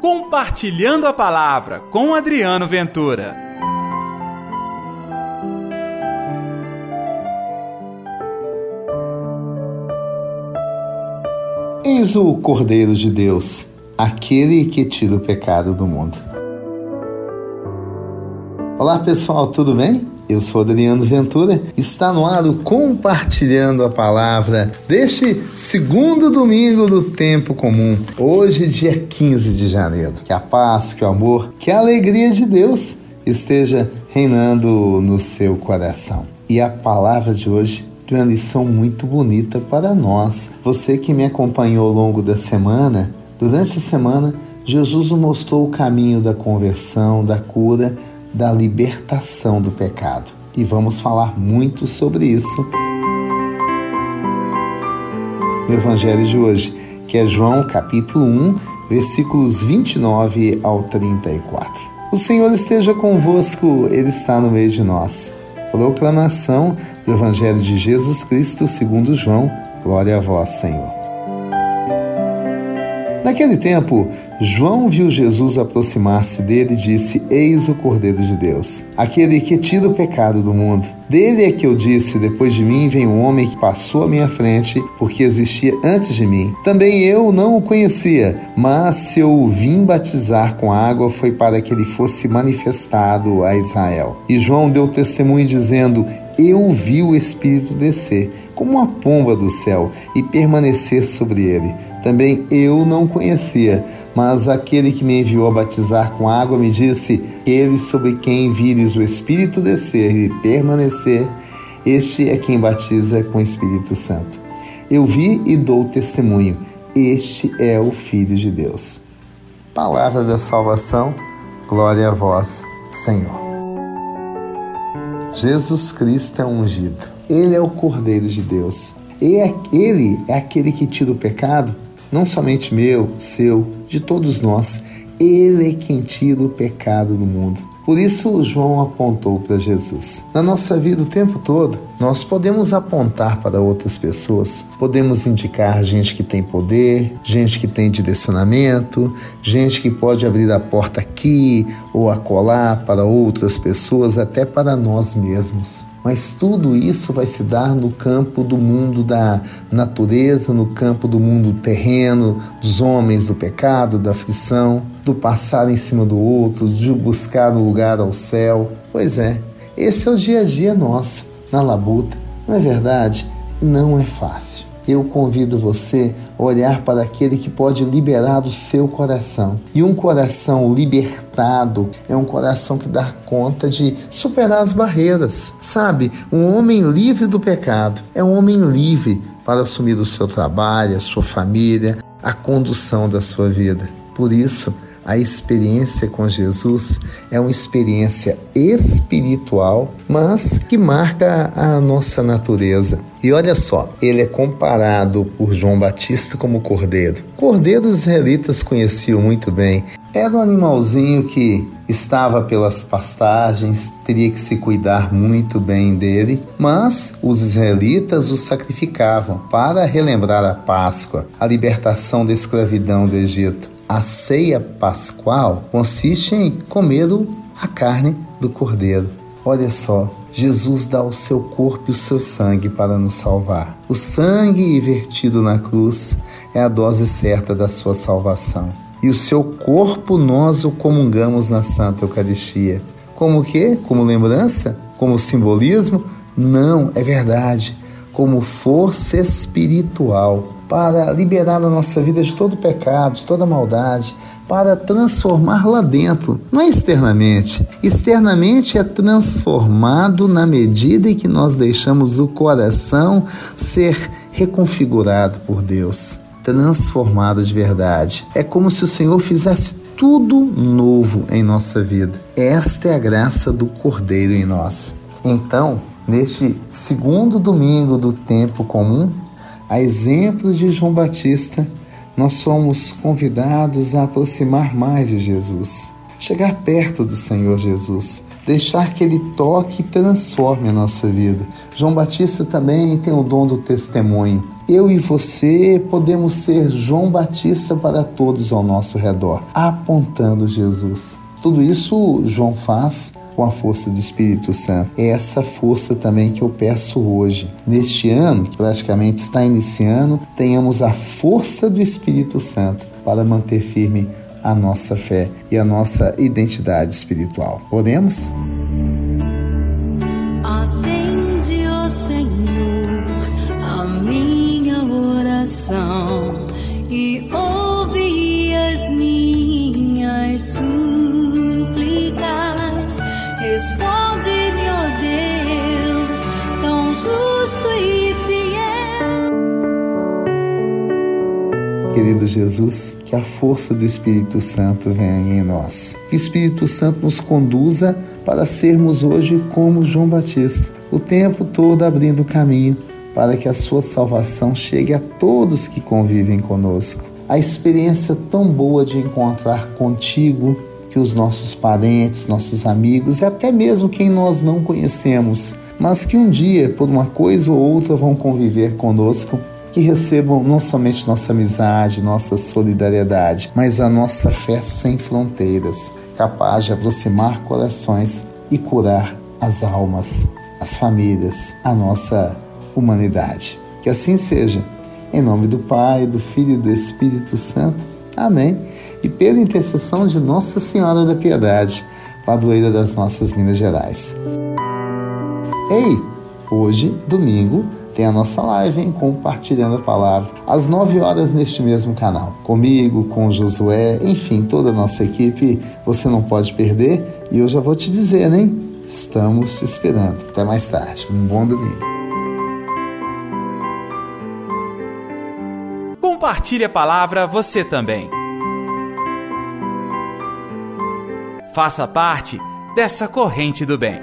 Compartilhando a Palavra com Adriano Ventura. Eis o Cordeiro de Deus, aquele que tira o pecado do mundo. Olá pessoal, tudo bem? Eu sou Adriano Ventura, está no ar o Compartilhando a Palavra deste segundo domingo do tempo comum, hoje, dia 15 de janeiro. Que a paz, que o amor, que a alegria de Deus esteja reinando no seu coração. E a palavra de hoje tem uma lição muito bonita para nós. Você que me acompanhou ao longo da semana, durante a semana, Jesus mostrou o caminho da conversão, da cura, da libertação do pecado. E vamos falar muito sobre isso no Evangelho de hoje, que é João capítulo 1, versículos 29 ao 34. O Senhor esteja convosco, Ele está no meio de nós. Proclamação do Evangelho de Jesus Cristo segundo João. Glória a vós, Senhor. Naquele tempo, João viu Jesus aproximar-se dele e disse: Eis o Cordeiro de Deus, aquele que tira o pecado do mundo. Dele é que eu disse: Depois de mim vem um homem que passou à minha frente, porque existia antes de mim. Também eu não o conhecia, mas se eu o vim batizar com água foi para que ele fosse manifestado a Israel. E João deu testemunho dizendo: eu vi o Espírito descer, como uma pomba do céu, e permanecer sobre ele. Também eu não conhecia, mas aquele que me enviou a batizar com água me disse: Ele sobre quem vires o Espírito descer e permanecer, este é quem batiza com o Espírito Santo. Eu vi e dou testemunho: Este é o Filho de Deus. Palavra da salvação, glória a vós, Senhor. Jesus Cristo é ungido. Ele é o Cordeiro de Deus. É, ele é aquele que tira o pecado, não somente meu, seu, de todos nós. Ele é quem tira o pecado do mundo. Por isso, João apontou para Jesus. Na nossa vida o tempo todo, nós podemos apontar para outras pessoas, podemos indicar gente que tem poder, gente que tem direcionamento, gente que pode abrir a porta aqui ou acolá para outras pessoas, até para nós mesmos. Mas tudo isso vai se dar no campo do mundo da natureza, no campo do mundo terreno, dos homens, do pecado, da aflição, do passar em cima do outro, de buscar um lugar ao céu. Pois é, esse é o dia a dia nosso, na labuta. Não é verdade? Não é fácil eu convido você a olhar para aquele que pode liberar o seu coração. E um coração libertado é um coração que dá conta de superar as barreiras. Sabe, um homem livre do pecado é um homem livre para assumir o seu trabalho, a sua família, a condução da sua vida. Por isso, a experiência com Jesus é uma experiência espiritual, mas que marca a nossa natureza. E olha só, ele é comparado por João Batista como cordeiro. Cordeiro os israelitas conheciam muito bem. Era um animalzinho que estava pelas pastagens, teria que se cuidar muito bem dele, mas os israelitas o sacrificavam para relembrar a Páscoa, a libertação da escravidão do Egito. A ceia pascual consiste em comer a carne do cordeiro. Olha só, Jesus dá o seu corpo e o seu sangue para nos salvar. O sangue vertido na cruz é a dose certa da sua salvação. E o seu corpo nós o comungamos na Santa Eucaristia. Como que? Como lembrança? Como simbolismo? Não, é verdade. Como força espiritual para liberar a nossa vida de todo pecado, de toda maldade, para transformar lá dentro, não é externamente. Externamente é transformado na medida em que nós deixamos o coração ser reconfigurado por Deus, transformado de verdade. É como se o Senhor fizesse tudo novo em nossa vida. Esta é a graça do Cordeiro em nós. Então, neste segundo domingo do tempo comum, a exemplo de João Batista, nós somos convidados a aproximar mais de Jesus, chegar perto do Senhor Jesus, deixar que Ele toque e transforme a nossa vida. João Batista também tem o dom do testemunho. eu e você podemos ser João Batista para todos ao nosso redor, apontando Jesus. Tudo isso João faz com a força do Espírito Santo. É essa força também que eu peço hoje. Neste ano, que praticamente está iniciando, tenhamos a força do Espírito Santo para manter firme a nossa fé e a nossa identidade espiritual. Oremos? Querido Jesus, que a força do Espírito Santo venha em nós. Que o Espírito Santo nos conduza para sermos hoje como João Batista, o tempo todo abrindo caminho para que a sua salvação chegue a todos que convivem conosco. A experiência tão boa de encontrar contigo que os nossos parentes, nossos amigos e até mesmo quem nós não conhecemos, mas que um dia, por uma coisa ou outra, vão conviver conosco que recebam não somente nossa amizade, nossa solidariedade, mas a nossa fé sem fronteiras, capaz de aproximar corações e curar as almas, as famílias, a nossa humanidade. Que assim seja. Em nome do Pai, do Filho e do Espírito Santo. Amém. E pela intercessão de Nossa Senhora da Piedade, padroeira das nossas Minas Gerais. Ei, hoje, domingo, tem a nossa live, hein? Compartilhando a palavra. Às 9 horas neste mesmo canal. Comigo, com Josué, enfim, toda a nossa equipe. Você não pode perder. E eu já vou te dizer, hein? Estamos te esperando. Até mais tarde. Um bom domingo. Compartilhe a palavra você também. Faça parte dessa corrente do bem.